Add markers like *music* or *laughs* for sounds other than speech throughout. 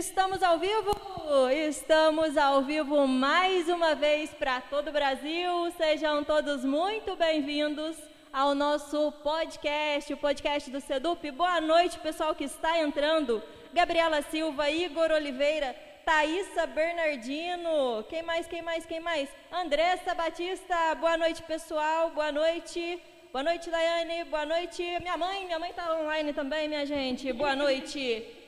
Estamos ao vivo! Estamos ao vivo mais uma vez para todo o Brasil. Sejam todos muito bem-vindos ao nosso podcast, o podcast do Sedup. Boa noite, pessoal que está entrando. Gabriela Silva, Igor Oliveira, Thaísa Bernardino. Quem mais, quem mais, quem mais? Andressa Batista. Boa noite, pessoal. Boa noite. Boa noite, Daiane. Boa noite, minha mãe. Minha mãe está online também, minha gente. Boa noite.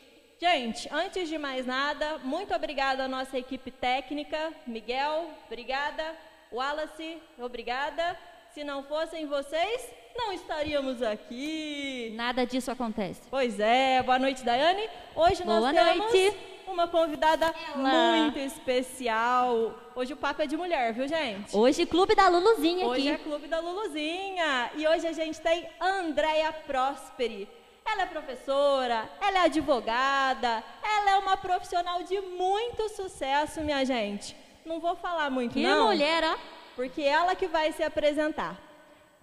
Gente, antes de mais nada, muito obrigada à nossa equipe técnica. Miguel, obrigada. Wallace, obrigada. Se não fossem vocês, não estaríamos aqui. Nada disso acontece. Pois é. Boa noite, Daiane. Hoje Boa nós temos noite. uma convidada Ela. muito especial. Hoje o papo é de mulher, viu, gente? Hoje, Clube da Luluzinha Hoje é aqui. Clube da Luluzinha. E hoje a gente tem Andréia Prosperi. Ela é professora, ela é advogada, ela é uma profissional de muito sucesso, minha gente. Não vou falar muito, Que não. mulher, ó. Porque ela que vai se apresentar.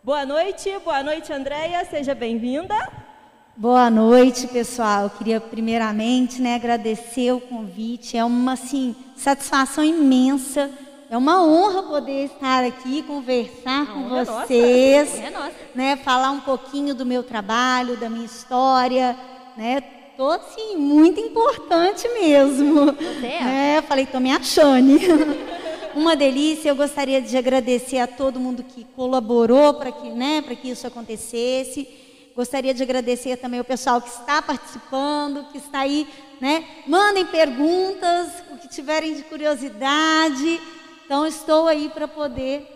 Boa noite, boa noite, Andréia. Seja bem-vinda. Boa noite, pessoal. Eu queria primeiramente, né, agradecer o convite. É uma assim satisfação imensa. É uma honra poder estar aqui conversar com é nossa. vocês, É nossa. né, falar um pouquinho do meu trabalho, da minha história, né? Tô assim muito importante mesmo. Você é? Né? Falei, tô me achando. *laughs* Uma delícia. Eu gostaria de agradecer a todo mundo que colaborou para que, né, para que isso acontecesse. Gostaria de agradecer também o pessoal que está participando, que está aí, né? Mandem perguntas, o que tiverem de curiosidade. Então, estou aí para poder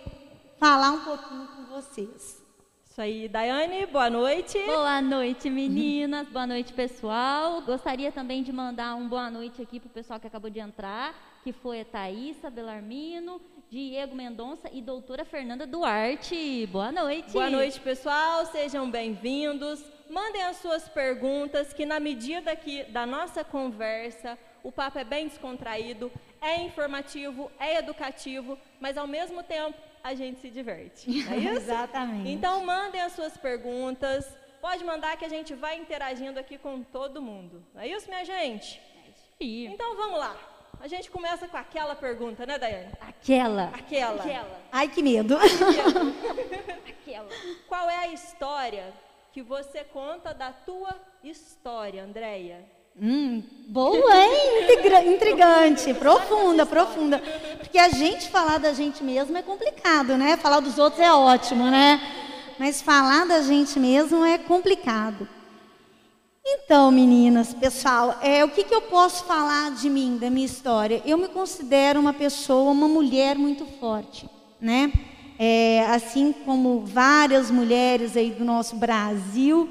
falar um pouquinho com vocês. Isso aí, Daiane, boa noite. Boa noite, meninas. Boa noite, pessoal. Gostaria também de mandar um boa noite aqui pro pessoal que acabou de entrar, que foi a Thaísa Belarmino, Diego Mendonça e doutora Fernanda Duarte. Boa noite. Boa noite, pessoal. Sejam bem-vindos. Mandem as suas perguntas, que na medida aqui da nossa conversa, o papo é bem descontraído, é informativo, é educativo, mas ao mesmo tempo a gente se diverte. É *laughs* isso? Exatamente. Então mandem as suas perguntas. Pode mandar que a gente vai interagindo aqui com todo mundo. Não é isso, minha gente? E Então vamos lá. A gente começa com aquela pergunta, né, Daiane? aquela. Aquela. Aquela. Ai, que medo. Aquela. *laughs* Qual é a história que você conta da tua história, Andréia? Hum, boa, hein? Intrigante, profunda, profunda. Porque a gente falar da gente mesmo é complicado, né? Falar dos outros é ótimo, né? Mas falar da gente mesmo é complicado. Então, meninas, pessoal, é, o que, que eu posso falar de mim, da minha história? Eu me considero uma pessoa, uma mulher muito forte, né? É, assim como várias mulheres aí do nosso Brasil,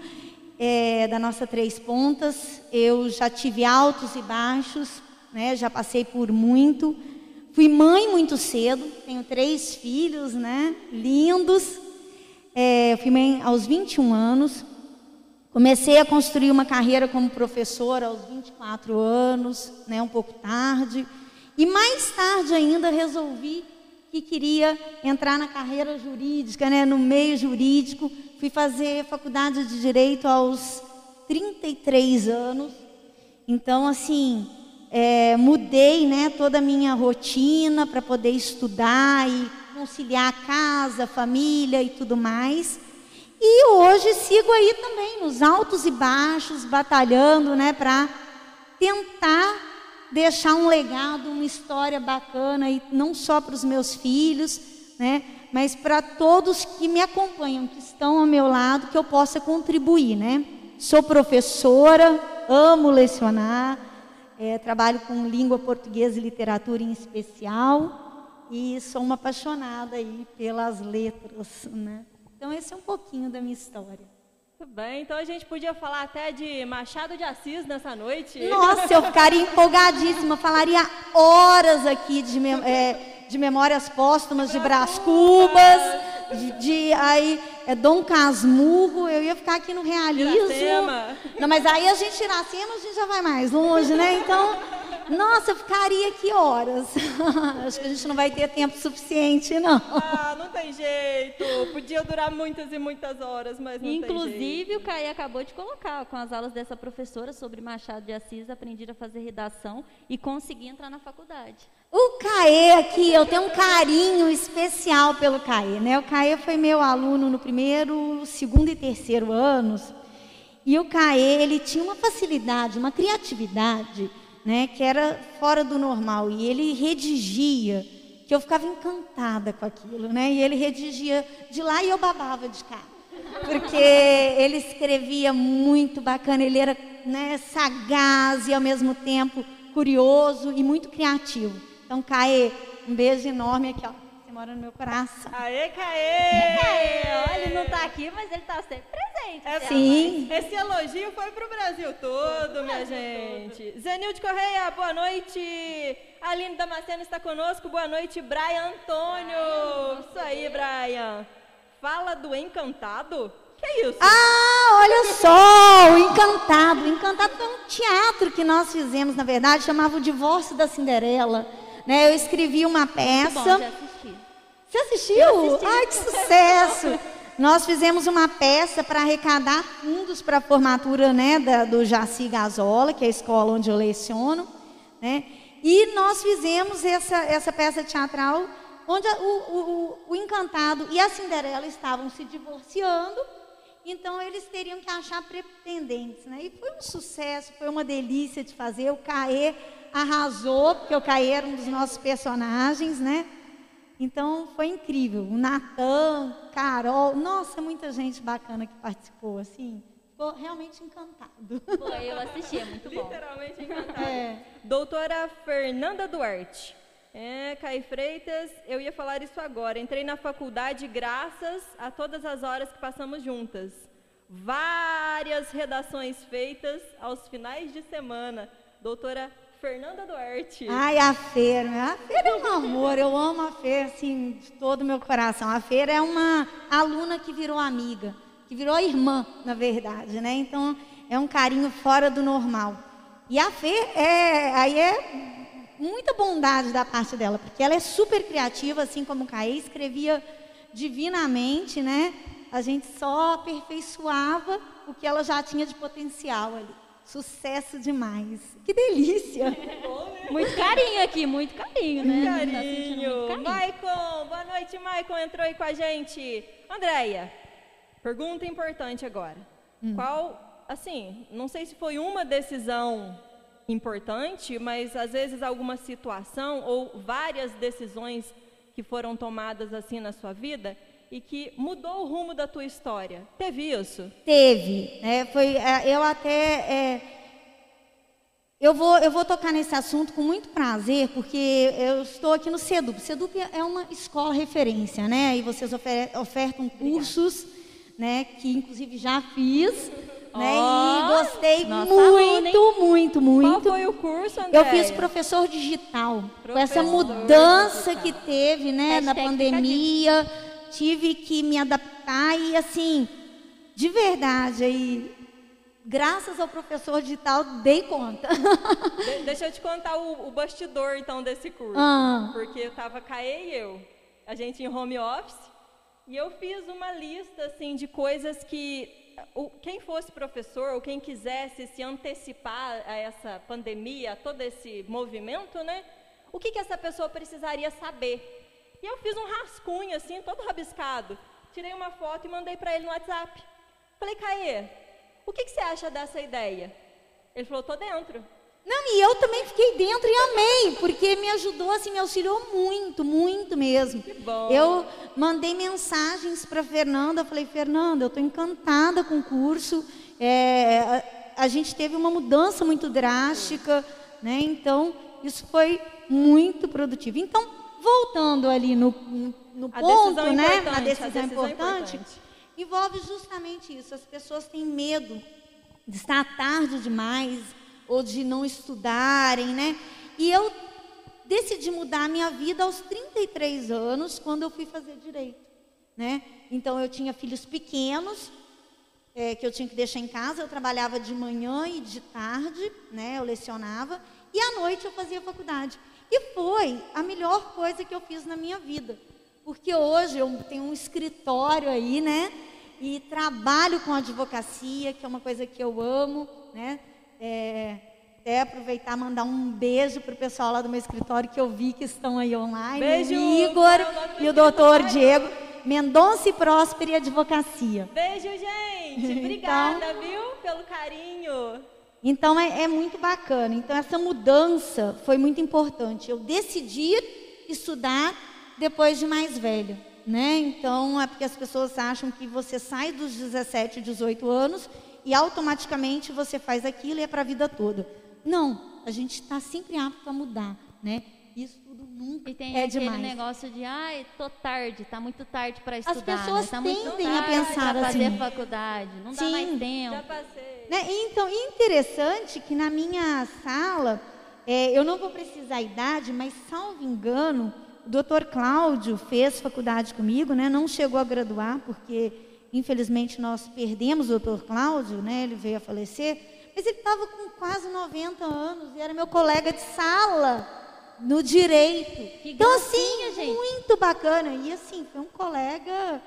é, da nossa Três Pontas, eu já tive altos e baixos, né? Já passei por muito. Fui mãe muito cedo, tenho três filhos, né? Lindos. É, fui mãe aos 21 anos. Comecei a construir uma carreira como professora aos 24 anos, né, um pouco tarde. E mais tarde ainda resolvi que queria entrar na carreira jurídica, né, no meio jurídico. Fui fazer faculdade de direito aos 33 anos. Então, assim, é, mudei né, toda a minha rotina para poder estudar e conciliar casa, família e tudo mais. E hoje sigo aí também nos altos e baixos, batalhando, né, para tentar deixar um legado, uma história bacana e não só para os meus filhos, né, mas para todos que me acompanham, que estão ao meu lado, que eu possa contribuir, né? Sou professora, amo lecionar, é, trabalho com língua portuguesa e literatura em especial e sou uma apaixonada aí pelas letras, né? Então esse é um pouquinho da minha história. Muito bem, então a gente podia falar até de Machado de Assis nessa noite. Nossa, eu ficaria empolgadíssima, falaria horas aqui de, mem- é, de memórias póstumas de Brás Cubas, de, de aí, é, Dom Casmurro, eu ia ficar aqui no realismo. Iracema. Não, mas aí a gente Iracema, a gente já vai mais longe, né? Então, Nossa, eu ficaria aqui horas. *laughs* Acho que a gente não vai ter tempo suficiente, não. Ah, não tem jeito. Podia durar muitas e muitas horas, mas não Inclusive, tem jeito. o Caí acabou de colocar, com as aulas dessa professora sobre Machado de Assis, aprendi a fazer redação e consegui entrar na faculdade. O Caê aqui, eu tenho um carinho especial pelo Caê, né? O Caê foi meu aluno no primeiro, segundo e terceiro anos. E o Caê, ele tinha uma facilidade, uma criatividade, né, que era fora do normal. E ele redigia, que eu ficava encantada com aquilo, né? E ele redigia de lá e eu babava de cá. Porque ele escrevia muito bacana, ele era né, sagaz e ao mesmo tempo curioso e muito criativo. Então, Caê, um beijo enorme aqui, ó. Mora no meu coração. Aê, Caê! Olha, ele não está aqui, mas ele está sempre presente. É, Zé Sim. Esse elogio foi pro Brasil todo, minha gente. Zenilde Correia, boa noite. Aline Damasceno está conosco, boa noite. Brian Antônio. Isso aí, Brian. Fala do Encantado? Que é isso? Ah, olha só, o Encantado. O Encantado foi um teatro que nós fizemos, na verdade, chamava O Divórcio da Cinderela. Né? Eu escrevi uma Muito bom, peça. já assisti. Você assistiu? Ai, que sucesso! Nós fizemos uma peça para arrecadar fundos para a formatura né, da- do Jaci Gazola, que é a escola onde eu leciono. Né? E nós fizemos essa, essa peça teatral onde o, o- o Encantado e a Cinderela estavam se divorciando, então eles teriam que achar pretendentes. Né? E foi um sucesso, foi uma delícia de fazer. O Caê arrasou, porque o Caê era um dos nossos personagens, né? Então foi incrível. O Natan, Carol, nossa, muita gente bacana que participou, assim. Ficou realmente encantado. Foi, eu assisti, é muito bom. Literalmente encantado. É. Doutora Fernanda Duarte. É, Caí Freitas, eu ia falar isso agora. Entrei na faculdade graças a todas as horas que passamos juntas. Várias redações feitas aos finais de semana. Doutora Fernanda Duarte. Ai, a Feira, a Feira é um amor, eu amo a Feira, assim, de todo o meu coração. A Feira é uma aluna que virou amiga, que virou irmã, na verdade, né? Então, é um carinho fora do normal. E a Fê, é, aí é muita bondade da parte dela, porque ela é super criativa, assim como o Caê, escrevia divinamente, né? A gente só aperfeiçoava o que ela já tinha de potencial ali. Sucesso demais. Que delícia! *laughs* Muito carinho aqui, muito carinho, né? Tá Carinho. muito carinho. Maicon, boa noite, Maicon. Entrou aí com a gente. Andréia, pergunta importante agora. Qual, assim, não sei se foi uma decisão importante, mas às vezes alguma situação ou várias decisões que foram tomadas assim na sua vida e que mudou o rumo da tua história. Teve isso? Teve, né? Foi, é, eu até é, eu vou eu vou tocar nesse assunto com muito prazer, porque eu estou aqui no Sedup. Sedup é uma escola referência, né? E vocês ofere- ofertam cursos, né? Que inclusive já fiz, né? Ó, E gostei muito, muito, muito. Qual foi o curso, Andréia? Eu fiz professor digital. Com essa Professor mudança digital. que teve, né, na pandemia, tive que me adaptar e assim, de verdade, aí, graças ao professor digital, dei conta. *laughs* De- deixa eu te contar o, o bastidor, então, desse curso. Ah. Porque eu tava Caê e eu, a gente em home office, e eu fiz uma lista, assim, de coisas que o- quem fosse professor ou quem quisesse se antecipar a essa pandemia, a todo esse movimento, né? O que, que essa pessoa precisaria saber? E eu fiz um rascunho, assim, todo rabiscado. Tirei uma foto e mandei para ele no WhatsApp. Falei, Caê, o que, que você acha dessa ideia? Ele falou, tô dentro. Não, e eu também fiquei dentro e amei, porque me ajudou, assim, me auxiliou muito, muito mesmo. Que bom. Eu mandei mensagens para Fernanda, falei, Fernanda, eu estou encantada com o curso. É, a, a gente teve uma mudança muito drástica, né? Então, isso foi muito produtivo. Então, voltando ali no, no, no A ponto, né? A a decisão, decisão importante, importante. envolve justamente isso. As pessoas têm medo de estar tarde demais ou de não estudarem, né? E eu decidi mudar a minha vida aos 33 anos, quando eu fui fazer direito, né? Então eu tinha filhos pequenos é, que eu tinha que deixar em casa. Eu trabalhava de manhã e de tarde, né? Eu lecionava e à noite eu fazia faculdade. E foi a melhor coisa que eu fiz na minha vida. Porque hoje eu tenho um escritório aí, né? E trabalho com advocacia, que é uma coisa que eu amo, né? É, até aproveitar mandar um beijo para o pessoal lá do meu escritório que eu vi que estão aí online. Beijo, o Igor e o doutor Diego. Mendonça e Próspera Advocacia. Beijo, gente. *laughs* Obrigada, então, viu, pelo carinho. Então é, é, muito bacana. Então essa mudança foi muito importante. Eu decidi estudar depois de mais velho, né? Então é porque as pessoas acham que você sai dos 17, 18 anos e automaticamente você faz aquilo e é para a vida toda. Não, a gente está sempre apto a mudar, né? Isso tudo nunca e tem é aquele demais. negócio de, ai, tô tarde, tá muito tarde para estudar. As pessoas né? tá tendem a pensar pra assim. fazer faculdade, não Sim. dá mais tempo. Já passei. Né? Então, interessante que na minha sala, é, eu não vou precisar a idade, mas salvo engano, o doutor Cláudio fez faculdade comigo, né? não chegou a graduar, porque infelizmente nós perdemos o doutor Cláudio, né? ele veio a falecer, mas ele estava com quase 90 anos e era meu colega de sala no direito. Que então, assim, gente. muito bacana. E assim, foi um colega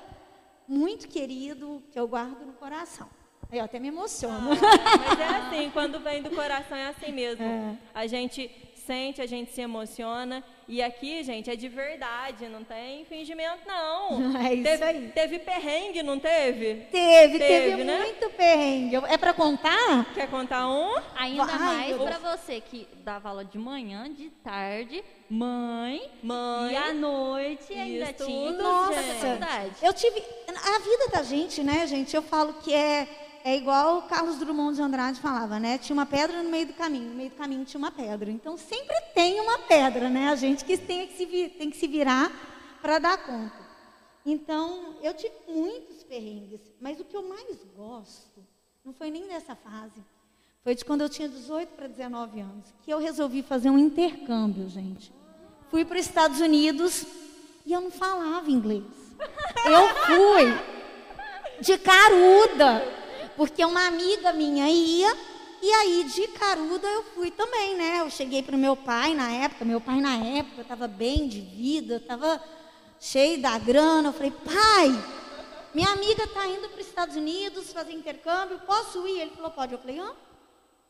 muito querido que eu guardo no coração. Eu até me emociono. Ah, mas é assim, quando vem do coração é assim mesmo. *laughs* É. A gente sente, a gente se emociona. E aqui, gente, é de verdade, não tem fingimento, não. *laughs* É isso teve, aí. Teve perrengue, não teve? Teve, teve, Teve, né? muito perrengue. É para contar? Quer contar um? Ainda Ai, mais meu para você que dava aula de manhã, de tarde, mãe, Mãe. e à noite ainda Isso tinha Nossa, fazer faculdade. eu tive. A vida da gente, né, gente? Eu falo que é, é igual o Carlos Drummond de Andrade falava, né? Tinha uma pedra no meio do caminho, no meio do caminho tinha uma pedra. Então sempre tem uma pedra, né? A gente que tem que se, tem que se virar para dar conta. Então, eu tive muitos perrengues, mas o que eu mais gosto não foi nem dessa fase. Foi de quando eu tinha 18 para 19 anos, que eu resolvi fazer um intercâmbio, gente. Fui para os Estados Unidos e eu não falava inglês. Eu fui de caruda, porque uma amiga minha ia, e aí de caruda eu fui também, né? Eu cheguei para o meu pai na época, meu pai na época estava bem de vida, estava cheio da grana. Eu falei, pai, minha amiga está indo para os Estados Unidos fazer intercâmbio, posso ir? Ele falou, pode. Eu falei, hã?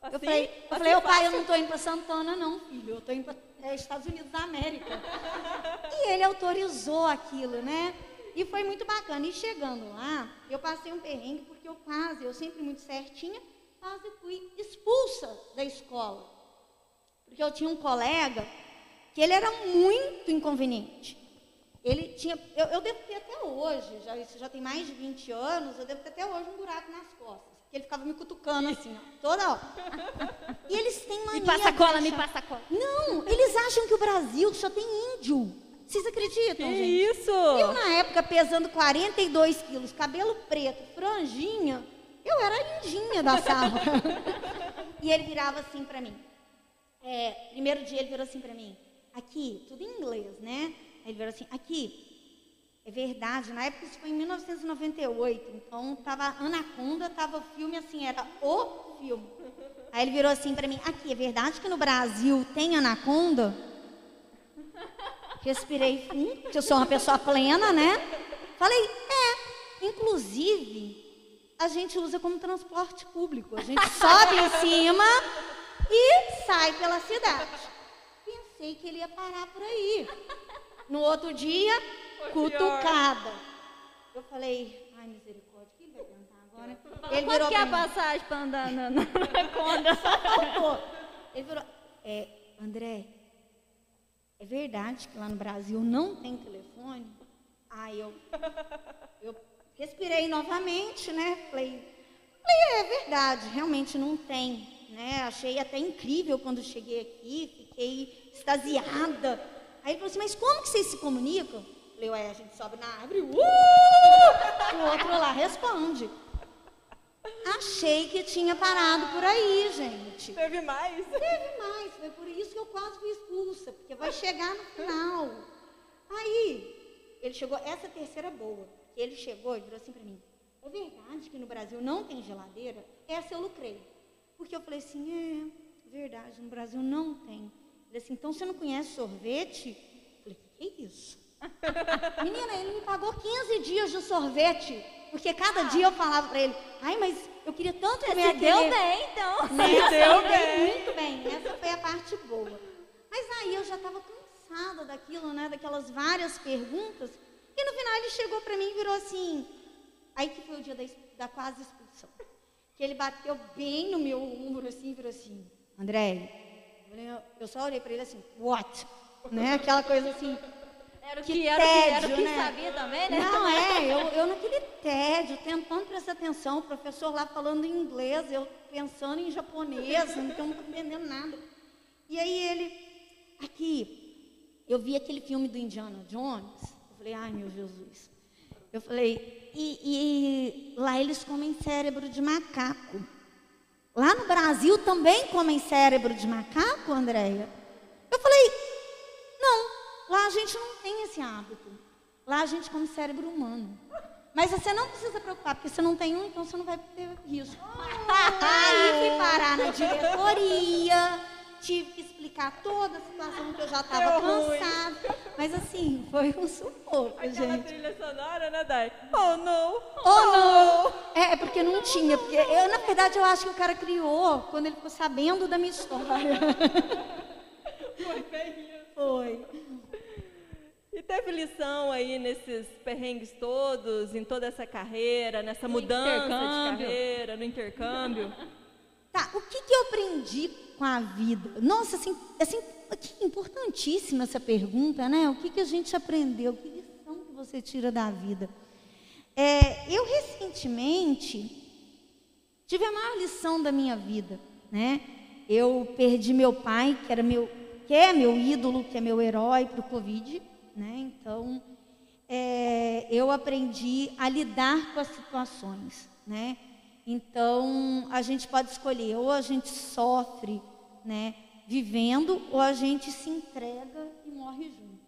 Eu Assim? falei, eu Assim falei, ô pai, eu não estou indo para Santana, não, filho. Eu estou indo para Estados Unidos da América. E ele autorizou aquilo, né? E foi muito bacana. E chegando lá, eu passei um perrengue, porque eu quase, eu sempre muito certinha, quase fui expulsa da escola. Porque eu tinha um colega que ele era muito inconveniente. Ele tinha, eu, eu devo ter até hoje, já, isso já tem mais de 20 anos, eu devo ter até hoje um buraco nas costas. Ele ficava me cutucando assim, ó, toda hora. E eles têm mania Me passa cola, me passa cola. Não, eles acham que o Brasil só tem índio. Vocês acreditam, Que gente? isso? Eu, na época, pesando 42 quilos, cabelo preto, franjinha, eu era a indinha da sala. *laughs* e ele virava assim para mim. É, primeiro dia ele virou assim para mim. Aqui, tudo em inglês, né? Aí ele virou assim, aqui, é verdade, na época isso foi em 1998, então tava Anaconda, tava o filme assim, era o filme. Aí ele virou assim para mim, aqui, é verdade que no Brasil tem Anaconda? Respirei fundo, porque eu sou uma pessoa plena, né? Falei, é, inclusive, a gente usa como transporte público. A gente *laughs* sobe em cima e sai pela cidade. Pensei que ele ia parar por aí. No outro dia, Foi pior. cutucada. Eu falei, ai misericórdia, o que ele vai pensar agora? Ele Quanto virou que é a passagem para andar na, na. Ele virou, é, André, é verdade que lá no Brasil não tem telefone? Aí eu, eu respirei novamente, né? Falei, falei, é verdade, realmente não tem. Né? Achei até incrível quando cheguei aqui, fiquei extasiada. Aí ele falou assim, mas como que vocês se comunicam? Falei, ué, a gente sobe na árvore, uh! o outro lá responde. Achei que tinha parado por aí, gente. Teve mais? Teve mais, foi por isso que eu quase fui expulsa, porque vai chegar no final. Aí, ele chegou, essa terceira boa, que ele chegou e virou assim para mim, é verdade que no Brasil não tem geladeira? Essa eu lucrei. Porque eu falei assim, é, verdade, no Brasil não tem. Ele assim, então você não conhece sorvete? Eu falei, que é isso? *laughs* Menina, ele me pagou 15 dias de sorvete. Porque cada dia eu falava para ele, ai, mas eu queria tanto comer Você deu aquele... bem, então. *laughs* Nessa Deu bem. muito bem. Essa foi a parte boa. Mas aí eu já estava cansada daquilo, né? Daquelas várias perguntas. E no final ele chegou para mim e virou assim. Aí que foi o dia da, da quase expulsão. Que ele bateu bem no meu ombro assim e virou assim, André, eu só olhei para ele assim, what? Né? Aquela coisa assim, Era o Que que, era, era o que né? sabia também, né? Não, é, eu, eu naquele tédio, tentando prestar atenção, o professor lá falando em inglês, eu pensando em japonês, não estou entendendo nada. E aí ele, aqui, eu vi aquele filme do Indiana Jones, eu falei, ai meu Jesus. Eu falei, e, e lá eles comem cérebro de macaco. Lá no Brasil também comem cérebro de macaco, Andréia? Eu falei, não, lá a gente não tem esse hábito. Lá a gente come cérebro humano. Mas você não precisa preocupar, porque você não tem um, então você não vai ter risco. *laughs* Aí fui parar na diretoria, tive que explicar toda a situação que eu já estava cansada. Mas assim, foi um sufoco, Aquela gente. trilha sonora, né, Dai? Oh, não! Oh, não! É, é porque não tinha, porque eu, na verdade, eu acho que o cara criou quando ele ficou sabendo da minha história. *laughs* Foi bem isso. Foi. Teve lição aí nesses perrengues todos, em toda essa carreira, nessa No mudança de carreira, no intercâmbio? *laughs* Tá, o que, que eu aprendi com a vida? Nossa, assim, assim que importantíssima essa pergunta, né? O que, que a gente aprendeu? Que lição que você tira da vida? É, eu recentemente tive a maior lição da minha vida, né? Eu perdi meu pai, que era meu, que é meu ídolo, que é meu herói para o Covid, né? Então, é, eu aprendi a lidar com as situações, né? Então, a gente pode escolher, ou a gente sofre, né, vivendo, ou a gente se entrega e morre junto,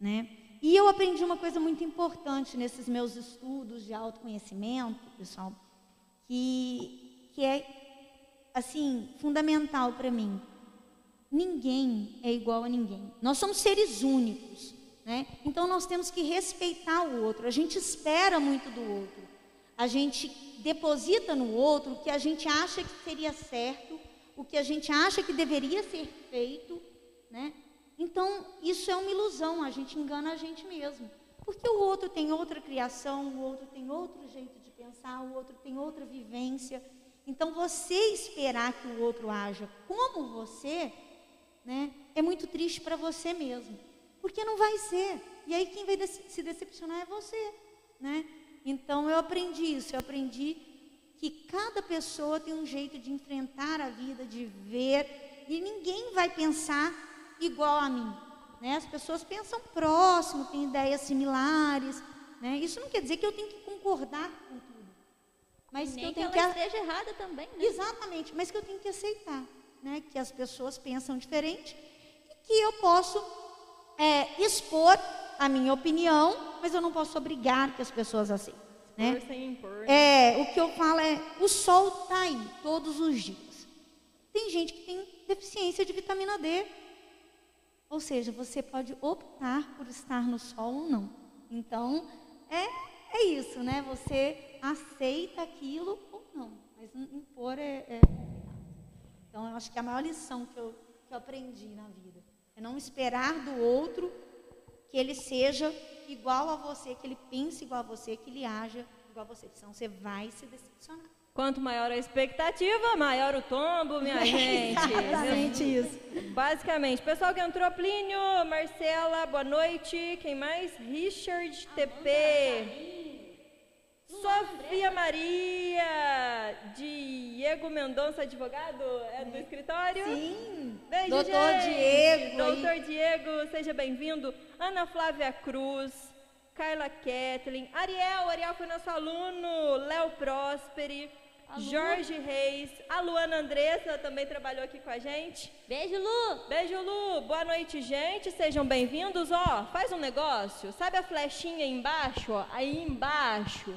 né? E eu aprendi uma coisa muito importante nesses meus estudos de autoconhecimento, pessoal, que, que é, assim, fundamental para mim. Ninguém é igual a ninguém. Nós somos seres únicos, né? Então nós temos que respeitar o outro. A gente espera muito do outro. A gente deposita no outro o que a gente acha que seria certo, o que a gente acha que deveria ser feito, né? Então, isso é uma ilusão, a gente engana a gente mesmo. Porque o outro tem outra criação, o outro tem outro jeito de pensar, o outro tem outra vivência. Então, você esperar que o outro haja como você, né, é muito triste para você mesmo. Porque não vai ser. E aí quem vai se decepcionar é você, né? Então eu aprendi isso, eu aprendi que cada pessoa tem um jeito de enfrentar a vida, de ver, e ninguém vai pensar igual a mim. Né? As pessoas pensam próximo, têm ideias similares. Né? Isso não quer dizer que eu tenho que concordar com tudo. Mas que Nem eu que tenho ela que. esteja errada também, né? Exatamente, mas que eu tenho que aceitar, né? Que as pessoas pensam diferente e que eu posso é, expor a minha opinião, mas eu não posso obrigar que as pessoas aceitem, né? É, o que eu falo é, o sol está aí todos os dias. Tem gente que tem deficiência de vitamina D. Ou seja, você pode optar por estar no sol ou não. Então, é, é isso, né? Você aceita aquilo ou não. Mas impor é, é Então, eu acho que a maior lição que eu, que eu aprendi na vida é não esperar do outro que ele seja igual a você, que ele pense igual a você, que ele haja igual a você. Senão você vai se decepcionar. Quanto maior a expectativa, maior o tombo, minha *laughs* gente. Exatamente isso. Basicamente. Pessoal que entrou, Plínio, Marcela, boa noite. Quem mais? Richard TP. Sofia Maria, Diego Mendonça, advogado, é do escritório? Sim. Beijo, Doutor gente. Diego. aí. Doutor Diego, seja bem-vindo. Ana Flávia Cruz, Carla Kathleen, Ariel, Ariel foi nosso aluno, Léo Prosperi. Jorge Reis, a Luana Andressa também trabalhou aqui com a gente. Beijo, Lu. Beijo, Lu. Boa noite, gente. Sejam bem-vindos. Ó, faz um negócio. Sabe a flechinha aí embaixo? Ó? Aí embaixo.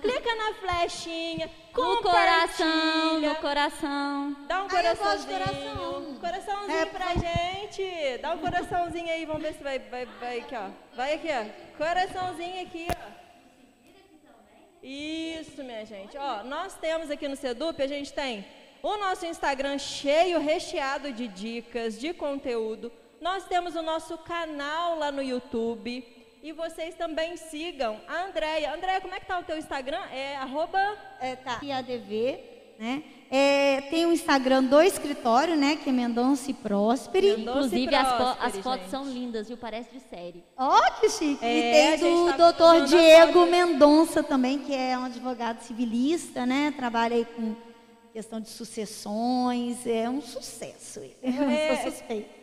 Clica na flechinha. No coração, no coração. Dá um Ai, coraçãozinho. coração. Coraçãozinho É, pra gente. Dá um coraçãozinho aí. Vamos ver se vai, vai, vai aqui, ó. Vai aqui, ó. Coraçãozinho aqui, ó. Isso, minha gente. Ó, nós temos aqui no Sedup, a gente tem o nosso Instagram cheio, recheado de dicas, de conteúdo. Nós temos o nosso canal lá no YouTube. E vocês também sigam a Andréia. Andréia, como é que tá o teu Instagram? É arroba... É, tá. IADV, né? É, tem o Instagram do escritório, né? Que é Mendonça e Próspere. Mendonça Inclusive, e as, as fotos gente. são lindas, viu? Parece de série. Ó, que chique. É, e tem do tá doutor Diego. Mendonça também, que é um advogado civilista, né? Trabalha aí com questão de sucessões. É um sucesso. ele. É, Sou suspeita.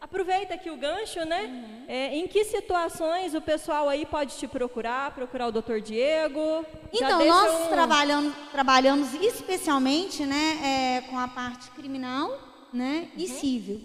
Aproveita aqui o gancho, né? É, em que situações o pessoal aí pode te procurar, procurar o Dr. Diego? Então, nós um- trabalhamos, trabalhamos especialmente né, é, com a parte criminal né, Uhum. e civil.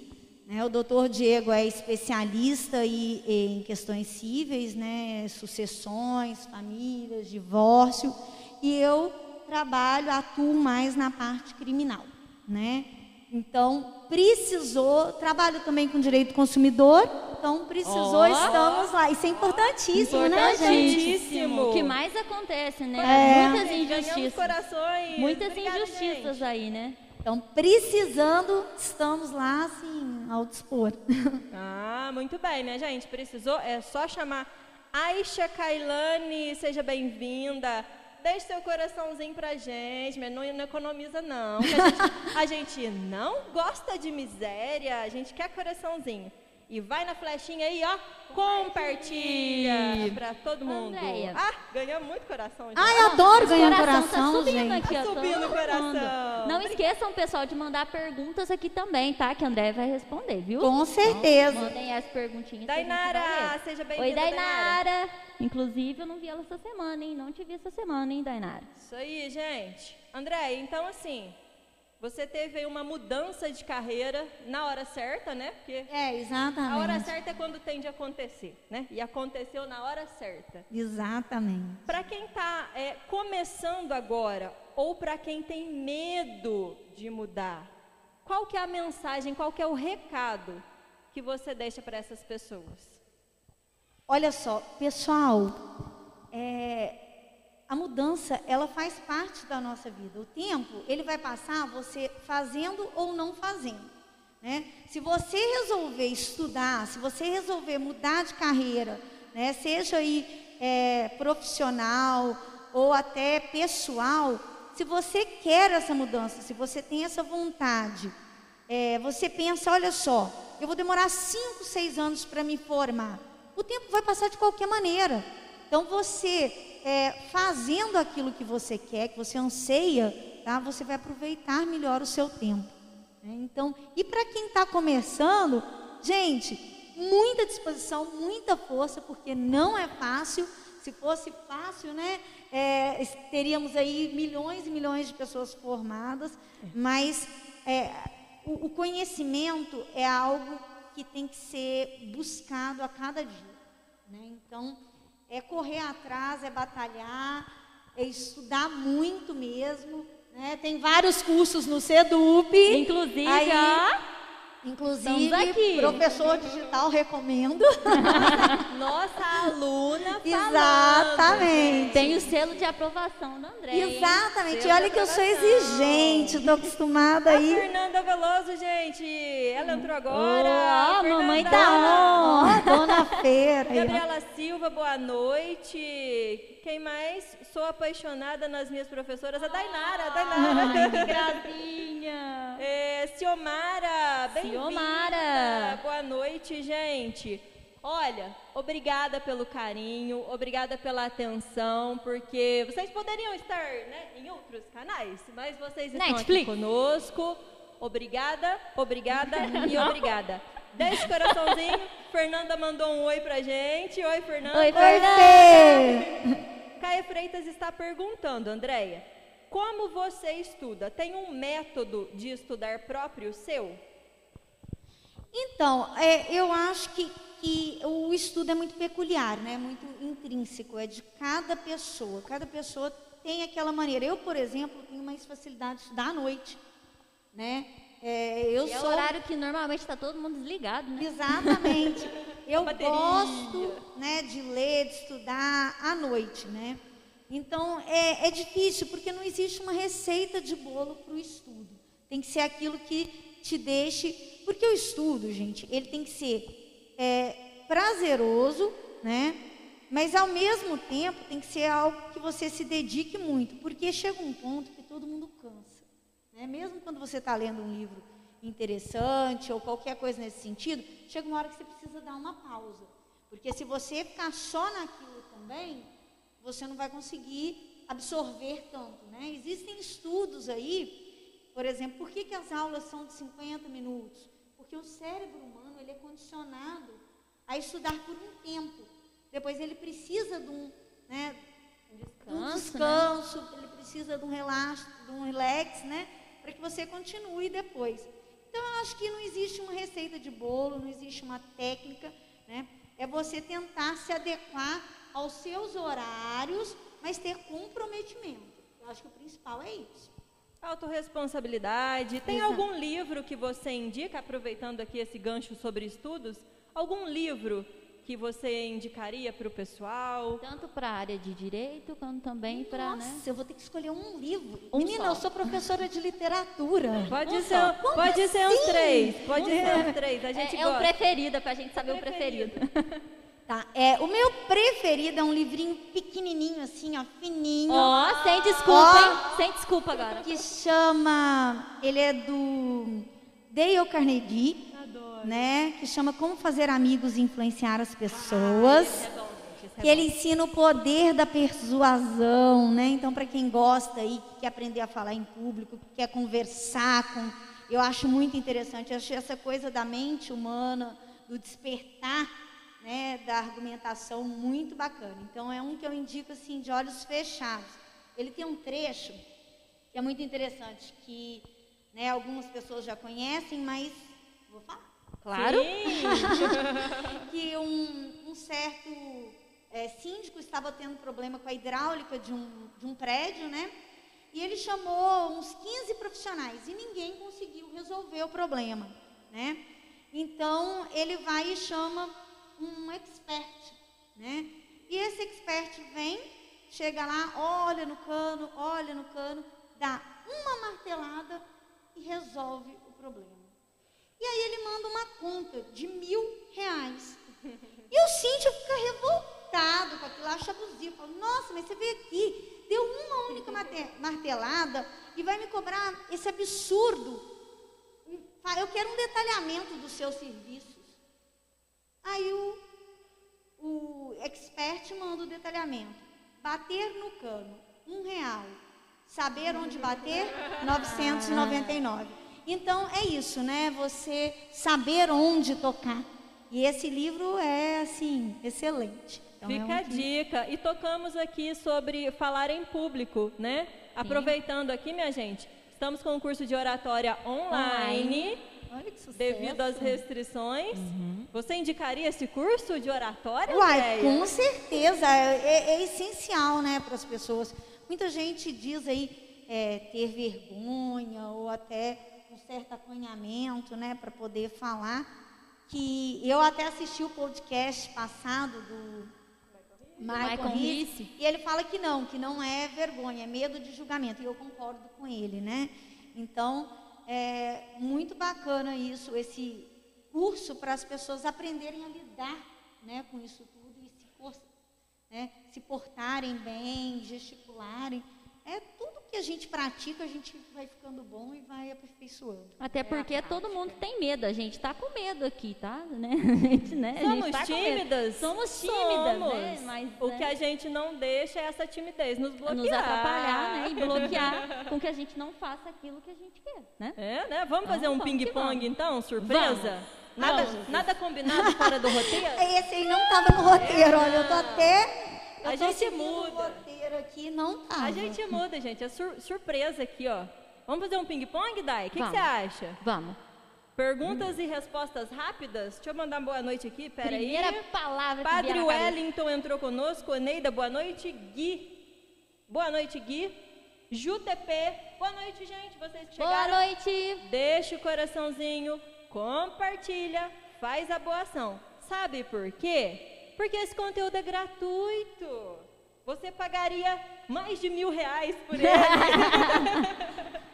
né. o doutor Diego é especialista e- e em questões cíveis, né, sucessões, famílias, divórcio, e eu trabalho, atuo mais na parte criminal. Né? Então, precisou, trabalho também com direito do consumidor, então precisou, Ó. estamos lá. Isso é importantíssimo, né, gente? Importantíssimo. O que mais acontece, né? É. Muitas injustiças. corações. Muitas Obrigada, injustiças gente. aí, né? Então, precisando, estamos lá, assim, ao dispor. *laughs* Ah, muito bem, né, gente? Precisou, é só chamar Aisha Kailane, seja bem-vinda. Deixe seu coraçãozinho pra gente, mas não, não economiza não. A gente, *laughs* a gente não gosta de miséria, a gente quer coraçãozinho. E vai na flechinha aí, ó, compartilha pra todo mundo. Andréia. Ah, ganhamos muito coração. gente. Ai, adoro ganhar Coração coração, tá subindo gente. aqui. Tá subindo o coração. mundo. Não esqueçam, pessoal, de mandar perguntas aqui também, tá? Que a André vai responder, viu? Com certeza. Mandem as perguntinhas. Dainara, seja bem-vinda, Oi, Dainara. Inclusive, eu não vi ela essa semana, hein? Não te vi essa semana, hein, Dainara? Isso aí, gente. André, então assim, você teve aí uma mudança de carreira na hora certa, né? Porque É, a hora exatamente. certa é quando tem de acontecer, né? E aconteceu na hora certa. Exatamente. Para quem está começando agora ou para quem tem medo de mudar, qual que é a mensagem, qual que é o recado que você deixa para essas pessoas? Olha só, pessoal, é, a mudança, ela faz parte da nossa vida. O tempo, ele vai passar você fazendo ou não fazendo. Né? Se você resolver estudar, se você resolver mudar de carreira, né, seja aí é, profissional ou até pessoal, se você quer essa mudança, se você tem essa vontade, é, você pensa, olha só, eu vou demorar cinco, seis anos para me formar. O tempo vai passar de qualquer maneira. Então você é, fazendo aquilo que você quer, que você anseia, tá? Você vai aproveitar melhor o seu tempo. né? Então, e para quem está começando, gente, muita disposição, muita força, porque não é fácil. Se fosse fácil, né? é, teríamos aí milhões e milhões de pessoas formadas, mas é, o, o conhecimento é algo que tem que ser buscado a cada dia. né? Então, é correr atrás, é batalhar, é estudar muito mesmo. né? Tem vários cursos no SEDUP. Inclusive, Aí. Inclusive, professor digital recomendo. *laughs* Nossa aluna falando. Exatamente. Tem o selo de aprovação da André. Exatamente. Olha que eu sou exigente, estou acostumada A aí. Fernanda Veloso, gente. Ela entrou Ó, agora. a mamãe Fernanda. Ó, dona Feira. ó. Gabriela Silva, boa noite. Quem mais? Sou apaixonada nas minhas professoras. A Dainara, a Ai, *laughs* que Dainara. gracinha. *laughs* É, Ciomara, bem-vinda. Ciomara. Boa noite, gente. Olha, obrigada pelo carinho, obrigada pela atenção, porque vocês poderiam estar né, em outros canais, mas vocês estão aqui Netflix. conosco. Obrigada, obrigada *laughs* e obrigada. Deixa o coraçãozinho. Fernanda mandou um oi pra gente. Oi, Fernanda. Oi, Oi, Fernanda. Fê. Caia Freitas está perguntando, Andréia, como você estuda? Tem um método de estudar próprio seu? Então, é, eu acho que, que o estudo é muito peculiar, né? Muito intrínseco, é de cada pessoa. Cada pessoa tem aquela maneira. Eu, por exemplo, tenho mais facilidade de estudar à noite, né? É, eu é o sou horário que normalmente está todo mundo desligado, né? Exatamente. *laughs* Eu gosto né, de ler, de estudar à noite, né? Então é, é difícil porque não existe uma receita de bolo para o estudo. Tem que ser aquilo que te deixe. Porque o estudo, gente, ele tem que ser é, prazeroso, né? Mas ao mesmo tempo tem que ser algo que você se dedique muito, porque chega um ponto que todo mundo. Né? Mesmo quando você está lendo um livro interessante ou qualquer coisa nesse sentido, chega uma hora que você precisa dar uma pausa. Porque se você ficar só naquilo também, você não vai conseguir absorver tanto. Né? Existem estudos aí, por exemplo, por que, que as aulas são de 50 minutos? Porque o cérebro humano ele é condicionado a estudar por um tempo. Depois ele precisa de um, né, um Descanso, né? descanso, ele precisa de um relaxo, de um relax, né? Para que você continue depois. Então, eu acho que não existe uma receita de bolo, não existe uma técnica, né? É você tentar se adequar aos seus horários, mas ter comprometimento. Eu acho que o principal é isso. Autoresponsabilidade. Tem Exato. algum livro que você indica, aproveitando aqui esse gancho sobre estudos? Algum livro que você indicaria para o pessoal? Tanto para a área de direito, quanto também para, Nossa, né? eu vou ter que escolher um livro. Um Menina, só. eu sou professora de literatura. Pode Um ser, só. Como pode ser uns assim? três. Pode ser uns três. A gente É, é o preferido, para a gente saber o preferido. Tá, é, o meu preferido é um livrinho pequenininho assim, ó, fininho. Ó, sem desculpa, Ó. hein? Sem desculpa agora. que chama, ele é do Dale Carnegie. Né? Que chama Como Fazer Amigos e Influenciar as Pessoas. Esse é esse é que ele ensina o poder da persuasão, né? Então, para quem gosta aí, que quer aprender a falar em público, que quer conversar com, eu acho muito interessante. Eu acho essa coisa da mente humana, do despertar, né, da argumentação muito bacana. Então, é um que eu indico assim de olhos fechados. Ele tem um trecho que é muito interessante, que né, algumas pessoas já conhecem, mas vou falar Claro. *laughs* Que um, um certo é, síndico estava tendo problema com a hidráulica de um, de um prédio, né? E ele chamou uns 15 profissionais e ninguém conseguiu resolver o problema, né? Então ele vai e chama um expert, né? E esse expert vem, chega lá, olha no cano, olha no cano, dá uma martelada e resolve o problema. E aí ele manda uma conta de mil reais. E o síndico fica revoltado com aquilo, acha abusivo. Fala, nossa, mas você veio aqui, deu uma única martelada e vai me cobrar esse absurdo. Eu quero um detalhamento dos seus serviços. Aí o, o expert manda o detalhamento. Bater no cano, um real. Saber onde bater, *laughs* 999. Então é isso, né? Você saber onde tocar. E esse livro é assim excelente. Então, é Fica um a dica. E tocamos aqui sobre falar em público, né? Aproveitando aqui, minha gente, estamos com um curso de oratória online, Olha que sucesso. devido às restrições. Você indicaria esse curso de oratória? Uai, Andréia? com certeza, é, é essencial, né, para as pessoas. Muita gente diz aí é, ter vergonha ou até um certo acanhamento, né, para poder falar. Que eu até assisti o podcast passado do Michael, Michael Risse. e ele fala que não, que não é vergonha, é medo de julgamento. E eu concordo com ele, né? Então, é muito bacana isso, esse curso para as pessoas aprenderem a lidar né, com isso tudo e se, né, se portarem bem, gesticularem. É tudo que a gente pratica, a gente vai ficando bom e vai aperfeiçoando. Até porque todo mundo tem medo, a gente tá com medo aqui, tá? *laughs* Né? A gente, né? a Somos gente tá tímidas? Somos tímidas, né? Somos. Mas, o né, que a gente não deixa é essa timidez nos bloquear. nos atrapalhar, né? E bloquear com que a gente não faça aquilo que a gente quer, né? É, né? Vamos fazer um vamos ping-pong então, surpresa? Vamos. Nada, Vamos. nada combinado fora do roteiro? *laughs* Esse aí não estava no roteiro, olha, eu tô até A gente muda. O aqui não tá. A gente muda, gente. É sur- surpresa aqui, ó. Vamos fazer um ping-pong, Dai? O que que você acha? Vamos. Perguntas e respostas rápidas? Deixa eu mandar boa noite aqui, pera Primeira aí. palavra que Padre cabeça. Wellington entrou conosco. Neida, boa noite. Gui. Boa noite, Gui. JuTP. Boa noite, gente. Vocês que Boa chegaram. noite. Deixa o coraçãozinho, compartilha, faz a boa ação. Sabe por quê? Porque esse conteúdo é gratuito. Você pagaria mais de mil reais por ele. *laughs*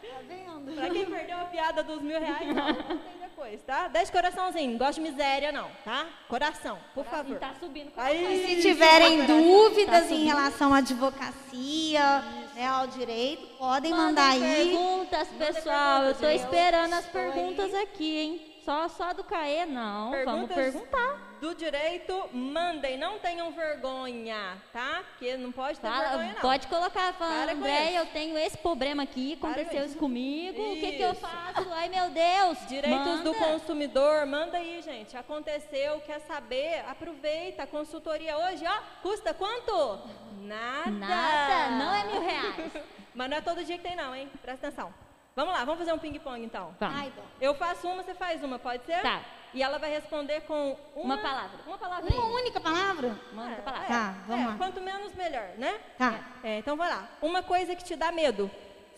Tá vendo? pra quem perdeu a piada dos mil reais, não, depois, tá? Deixa coraçãozinho, não gosto de miséria não, tá? Coração, por favor. Tá subindo. com Aí, Se tiverem dúvidas Tá em relação à advocacia, né, ao direito, podem mandar Mandem aí. perguntas, pessoal. Eu tô esperando as perguntas aqui, hein? Só, só do Caê, não. Vamos Perguntas perguntar. do direito, mandem, não tenham vergonha, tá? Porque não pode ter Fala, vergonha não. pode colocar, fala, André, isso. eu tenho esse problema aqui, Para aconteceu isso. isso comigo, o que, que eu Isso. faço? Ai, meu Deus. Direitos do Manda. consumidor, manda aí, gente. Aconteceu, quer saber? Aproveita. A consultoria hoje, ó, custa quanto? Nada. Nada, não é mil reais. *laughs* Mas não é todo dia que tem, não, hein? Presta atenção. Vamos lá, vamos fazer um ping-pong então. Vamos. Ai, dó. Eu faço uma, você faz uma, pode ser? Tá. E ela vai responder com uma, Uma palavra. Uma palavrinha. Uma única palavra? Manda É, a palavra. Tá, vamos é, lá. Quanto menos, melhor, né? Tá. É, então vai lá. Uma coisa que te dá medo.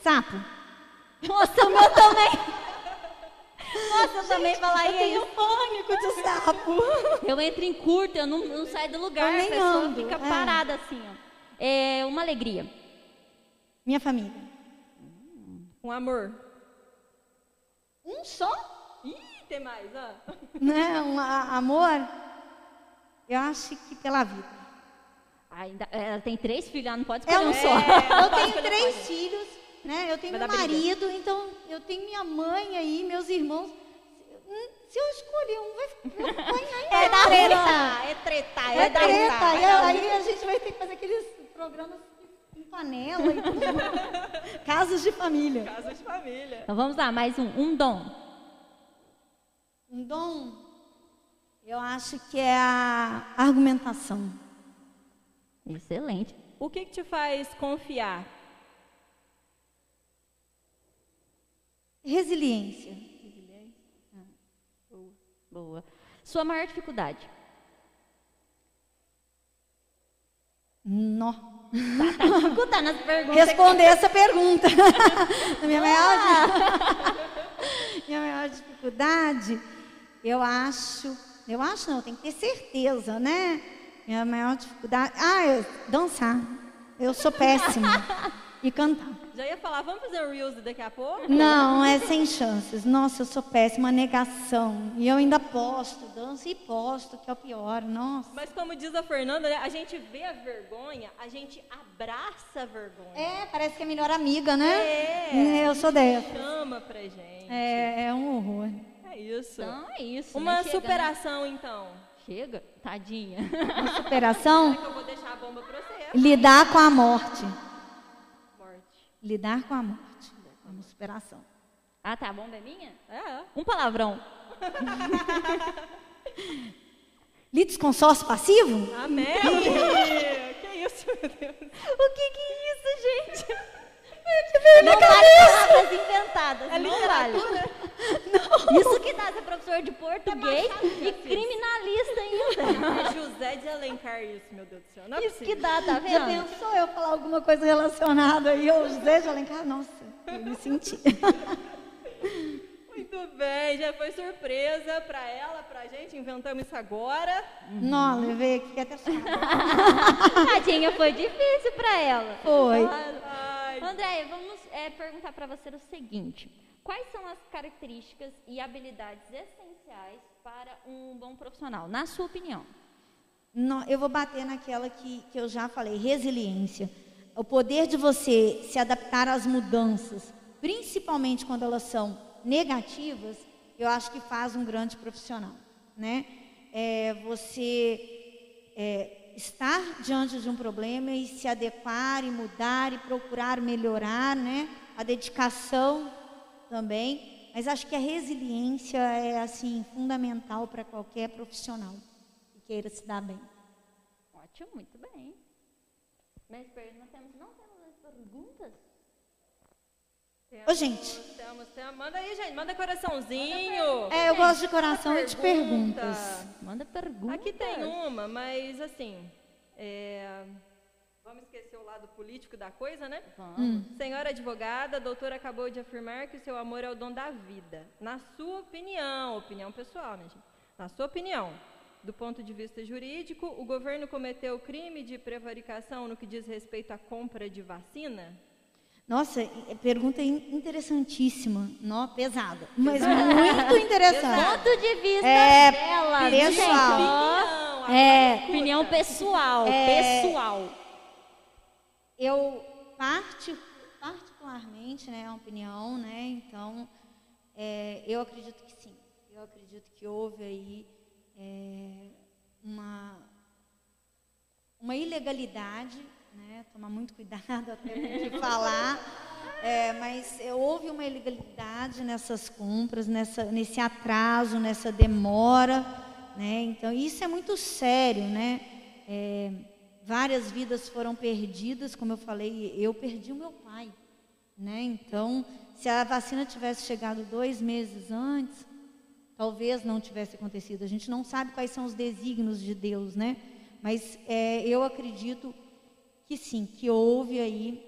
Sapo. Nossa, o meu também. Nossa, eu também Eu falaria tenho isso. pânico de sapo. Eu entro em curto, eu não, não saio do lugar, Eu nem a pessoa ando, fica é. parada assim, ó. É uma alegria. Minha família. Um amor. Um só? Ih, tem mais, ó. *laughs* Né? Um a- amor? Eu acho que pela vida. Ainda, ela tem três filhos, ela não pode É escolher um um só. só. Eu tenho três filhos, né? Eu tenho Vai meu dar briga. marido, então eu tenho minha mãe aí, meus irmãos. Hum, Se eu escolher um, vai. É vai dar treta, é treta, é, É treta. treta. Aí, É aí a gente vai ter que fazer aqueles programas panela e tudo. *laughs* Casos de família. Casa de família. Então vamos lá, mais um. Um dom. Um dom, eu acho que é a argumentação. Excelente. O que, que te faz confiar? Resiliência. Boa. Sua maior dificuldade. Nó. Tá dificultando as perguntas. Responder essa pergunta. A *laughs* minha, maior, *laughs* minha maior dificuldade, eu acho, eu acho não, tenho que ter certeza, né? Minha maior dificuldade, ah, eu, dançar. Eu sou péssima. *laughs* E cantar. Já ia falar, vamos fazer um Reels daqui a pouco? Não, é sem chances. Nossa, eu sou péssima, negação. E eu ainda posto, danço e posto, que é o pior. Nossa. Mas como diz a Fernanda, né, a gente vê a vergonha, a gente abraça a vergonha. É, parece que é melhor amiga, né? É. eu sou dessa. Chama pra gente. É, é um horror. É isso. Então é isso. Uma né? Né? superação, então. Chega? Tadinha. Superação, *laughs* Que eu vou deixar a bomba pra você. lidar com a morte. Lidar com a morte. É uma superação. ah, tá. A bomba é minha? É. Um palavrão. *laughs* Litisconsórcio passivo? Amém. *laughs* que isso, meu Deus. O que que é isso, gente? Não Não vale palavras inventadas. É não vale. literatura? *laughs* Isso que dá ser professor de português e criminalista ainda. *laughs* É José de Alencar isso, meu Deus do céu. Não é Isso que dá, tá Já vendo? pensou eu falar alguma coisa relacionada aí ao José de Alencar? Nossa, eu me senti. *laughs* Muito bem, já foi surpresa pra ela, pra gente. Inventamos isso agora. Não, levei aqui que até. Tadinha, foi difícil pra ela. Foi. Ai, Andréia, vamos é, perguntar para você o seguinte: quais são as características e habilidades essenciais para um bom profissional, na sua opinião? Não, eu vou bater naquela que, que eu já falei, resiliência. O poder de você se adaptar às mudanças, principalmente quando elas são negativas, eu acho que faz um grande profissional. Né? É, você é, estar diante de um problema e se adequar e mudar e procurar melhorar, né? a dedicação também. Mas acho que a resiliência é assim fundamental para qualquer profissional que queira se dar bem. Ótimo, muito bem. Mas não temos, não temos? Ô, gente. Temos, temos. Manda aí, gente. Manda coraçãozinho. É, eu gosto de coração e de Pergunta. perguntas. Manda perguntas. Aqui tem uma, mas assim. é, Vamos esquecer o lado político da coisa, né? Vamos. Senhora advogada, a doutora acabou de afirmar que o seu amor é o dom da vida. Na sua opinião, opinião pessoal, né, gente? Na sua opinião, do ponto de vista jurídico, o governo cometeu crime de prevaricação no que diz respeito à compra de vacina? Nossa, é- pergunta in- interessantíssima. Nó, pesada. Mas muito *laughs* interessante. Ponto de vista É, dela, pessoal. gente. Ó, Opinião, É. escuta. Opinião pessoal, É. pessoal. Eu, parti- particularmente, né, é uma opinião, né, então, é, eu acredito que sim. Eu acredito que houve aí é, uma, uma ilegalidade, né, tomar muito cuidado *laughs* até que falar, é, mas houve uma ilegalidade nessas compras, nessa, nesse atraso, nessa demora, né, então isso é muito sério, né, é, várias vidas foram perdidas, como eu falei, eu perdi o meu pai, né? Então, se a vacina tivesse chegado dois meses antes, talvez não tivesse acontecido. A gente não sabe quais são os desígnios de Deus, né? Mas é, eu acredito que sim, que houve aí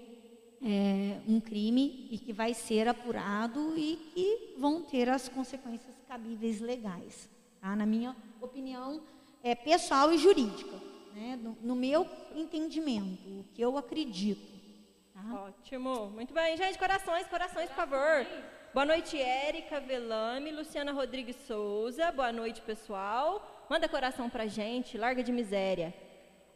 é, um crime e que vai ser apurado e que vão ter as consequências cabíveis legais, tá? Na minha opinião é, pessoal e jurídica né, no, no meu entendimento, o que eu acredito. Tá? Ótimo. Muito bem, gente. Corações, corações, por favor. Boa noite, Érica Velame, Luciana Rodrigues Souza. Boa noite, pessoal. Manda coração pra gente, larga de miséria.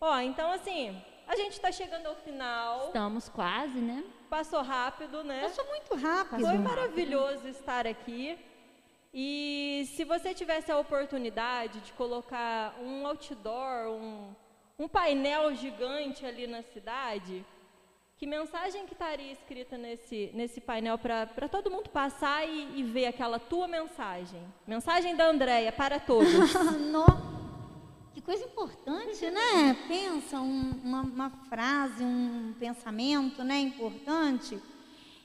Ó, então assim, a gente tá chegando ao final. Estamos quase, né? Passou rápido, né? Passou muito rápido. Foi maravilhoso estar aqui. E se você tivesse a oportunidade de colocar um outdoor, um, um painel gigante ali na cidade, que mensagem que estaria escrita nesse, nesse painel para todo mundo passar e, e ver aquela tua mensagem? Mensagem da Andréia para todos. *laughs* Coisa importante, né? Pensa um- uma, uma frase, um pensamento, né? Importante.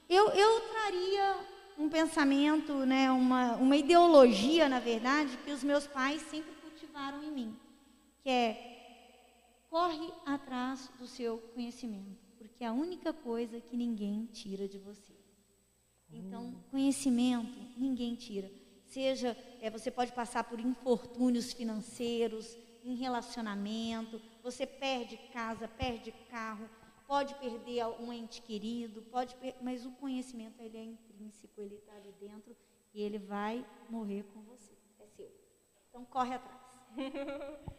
Eu, eu traria um pensamento, né? Uma, uma ideologia, na verdade, que os meus pais sempre cultivaram em mim, que é corre atrás do seu conhecimento, porque é a única coisa que ninguém tira de você. Então, conhecimento ninguém tira. Seja, é, você pode passar por infortúnios financeiros, em relacionamento, você perde casa, perde carro, pode perder um ente querido, pode, per- mas o conhecimento ele é intrínseco, ele está ali dentro e ele vai morrer com você. É seu. Então corre atrás. *laughs*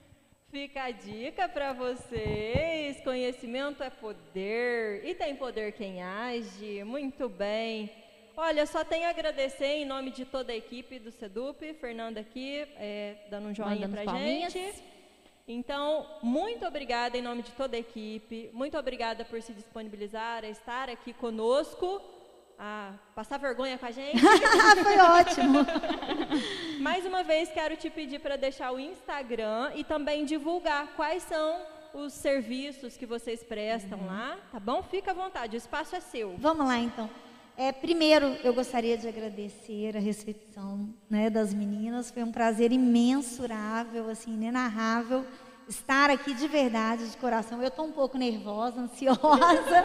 Fica a dica para vocês: conhecimento é poder e tem poder quem age. Muito bem. Olha, só tenho a agradecer em nome de toda a equipe do Sedup, Fernanda aqui, é, dando um joinha para palminhas. Então, muito obrigada em nome de toda a equipe, muito obrigada por se disponibilizar a estar aqui conosco, a passar vergonha com a gente. *laughs* Foi ótimo. *laughs* Mais uma vez, quero te pedir para deixar o Instagram e também divulgar quais são os serviços que vocês prestam Uhum. lá, tá bom? Fica à vontade, o espaço é seu. Vamos lá, então. É, primeiro, eu gostaria de agradecer a recepção né, das meninas. Foi um prazer imensurável, assim, inenarrável estar aqui de verdade, de coração. Eu estou um pouco nervosa, *laughs* ansiosa,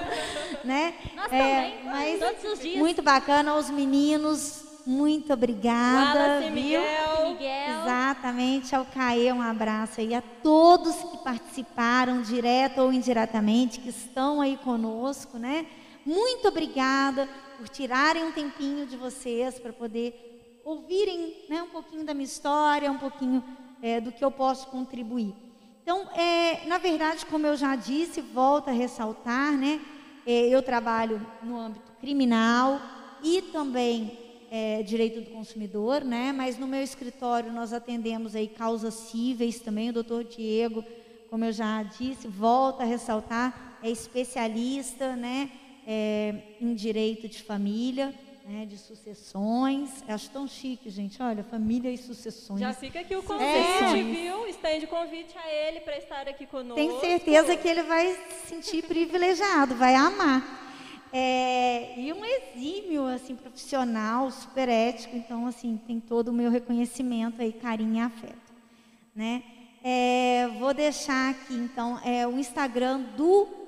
né? Nós É, também, mas todos os dias. muito bacana aos meninos. Muito obrigada, Wallace? Miguel. Miguel. Exatamente, ao Caê, um abraço aí a todos que participaram, direto ou indiretamente, que estão aí conosco, né? Muito obrigada por tirarem um tempinho de vocês para poder ouvirem né, um pouquinho da minha história, um pouquinho é, do que eu posso contribuir. Então, é, na verdade, como eu já disse, volto a ressaltar, né? é, eu trabalho no âmbito criminal e também é, direito do consumidor, né? Mas no meu escritório nós atendemos aí causas cíveis também. O doutor Diego, como eu já disse, volta a ressaltar, é especialista, né? É, em direito de família, né, de sucessões. Acho tão chique, gente. Olha, família e sucessões. Já fica aqui o convite, É. viu? Estende convite a ele para estar aqui conosco. Tenho certeza que ele vai se sentir privilegiado, vai amar. É, e um exímio, assim, profissional, super ético. Então, assim, tem todo o meu reconhecimento aí, carinho e afeto, né? É, vou deixar aqui, então, é, o Instagram do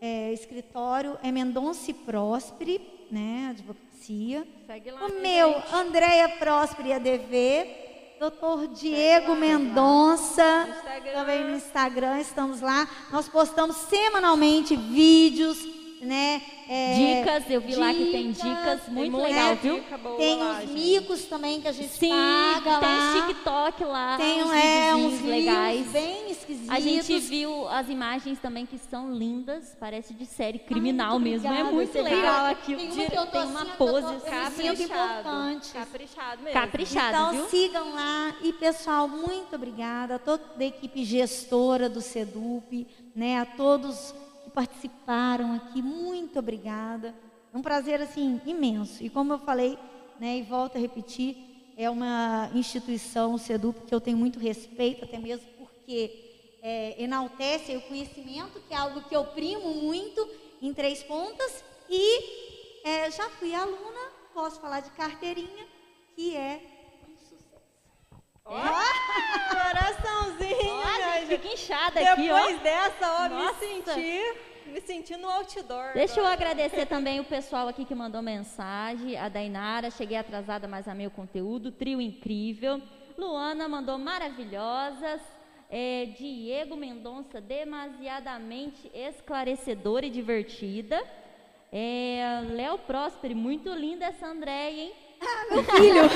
é, escritório é Mendonça Prosperi, né? Advocacia. Segue lá. O meu, gente? Andréia Prósperi ADV, doutor Diego Mendonça, também no Instagram, estamos lá. Nós postamos semanalmente vídeos, né? é, Dicas, eu vi lá que tem dicas muito muita legal, dica viu? boa Tem lá, os gente. micos também que a gente Sim, paga tem lá. TikTok lá, Tem uns é, uns legais. bem esquisitos. A gente viu as imagens também que são lindas, parece de série criminal muito mesmo. obrigada, é muito legal viu? aquilo. Tem uma que eu tô Tem assim, uma tô- pose eu sinto Caprichado. importante. Caprichado mesmo. caprichado, Então viu? sigam lá e pessoal, muito obrigada a toda a equipe gestora do Sedup, né, a todos que participaram aqui, muito obrigada. É um prazer assim imenso. E como eu falei, né, e volto a repetir, é uma instituição, o Sedup, que eu tenho muito respeito, até mesmo porque é, enaltece o conhecimento, que é algo que eu primo muito em três pontas, e é, já fui aluna, posso falar de carteirinha, que é Ó, coraçãozinho. Ó, gente fica inchada aqui, ó. Depois dessa, ó, Nossa. me senti, me senti no outdoor. Deixa eu agora. agradecer também o pessoal aqui que mandou mensagem. A Dainara, cheguei atrasada, mas amei o conteúdo. Trio incrível. Luana mandou maravilhosas. É, Diego Mendonça, demasiadamente esclarecedora e divertida. É, Léo Prósperi, muito linda essa Andréia, hein? Filho. *laughs*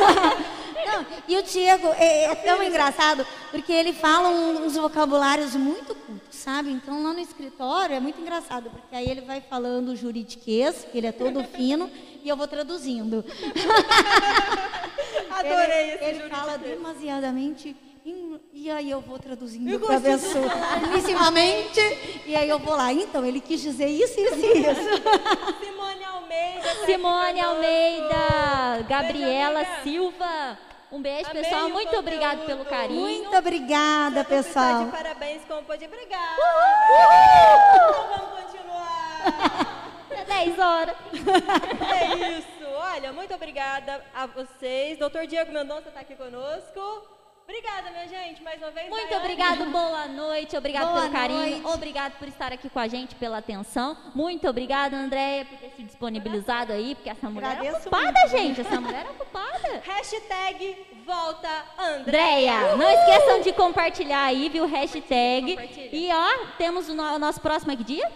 Não, e o Diego é, é tão engraçado porque ele fala uns vocabulários muito cultos, sabe? Então lá no escritório é muito engraçado, porque aí ele vai falando juridiquês, que ele é todo *laughs* fino, e eu vou traduzindo. *laughs* Adorei ele, esse Ele juridiquês. fala demasiadamente. E aí eu vou traduzindo para a gosto pessoa. Principalmente. E aí eu vou lá. Então, ele quis dizer isso, isso e *laughs* isso. Simone Almeida. tá Simone. Almeida, Gabriela Beijo. Silva. Um beijo, Amei pessoal. Muito obrigado conteúdo. pelo carinho. Muito obrigada, tá pessoal. de parabéns, como pode brigar. Uhul! Então vamos continuar. Até 10 horas. É isso. Olha, muito obrigada a vocês. Doutor Diego Mendonça está aqui conosco. Obrigada, minha gente, mais uma vez. Muito obrigado, boa noite, obrigado Boa pelo carinho, noite. obrigado por estar aqui com a gente, pela atenção. Muito obrigada, Andréia, por ter se disponibilizado aí, porque essa mulher é Agradeço ocupada, muito. gente, essa mulher é ocupada. *laughs* Hashtag volta Andréia. Andréia, não esqueçam de compartilhar aí, viu, hashtag. Compartilha. E ó, temos o, no- o nosso próximo que dia?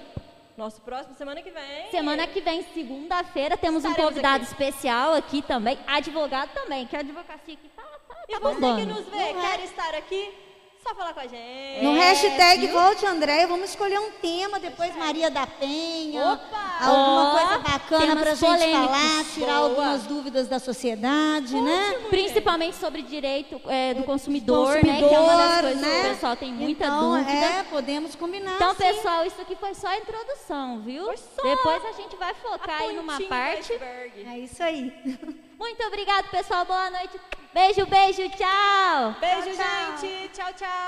Nosso próximo semana que vem. Semana que vem, segunda-feira, temos um Estaremos convidado aqui. especial aqui também, advogado também, que a advocacia aqui tá, tá, E você bombando. que nos vê, Não é? quer estar aqui, só falar com a gente. No É, hashtag viu? Volte Andréia, vamos escolher um tema, depois Maria da Penha. Opa! Alguma Ó, coisa bacana pra gente polêmicos. falar, tirar Boa. algumas dúvidas da sociedade, né? Principalmente sobre direito é, do consumidor, né? Que é uma Consumidor, das coisas que né? o pessoal tem muita então, dúvida. É, podemos combinar. Então, sim. pessoal, isso aqui foi só a introdução, viu? Foi só Depois a gente vai focar A aí numa parte. iceberg. É isso aí. *laughs* Muito obrigado, pessoal. Boa noite. Beijo, beijo, tchau. Beijo, Tchau, tchau. gente. Tchau, tchau.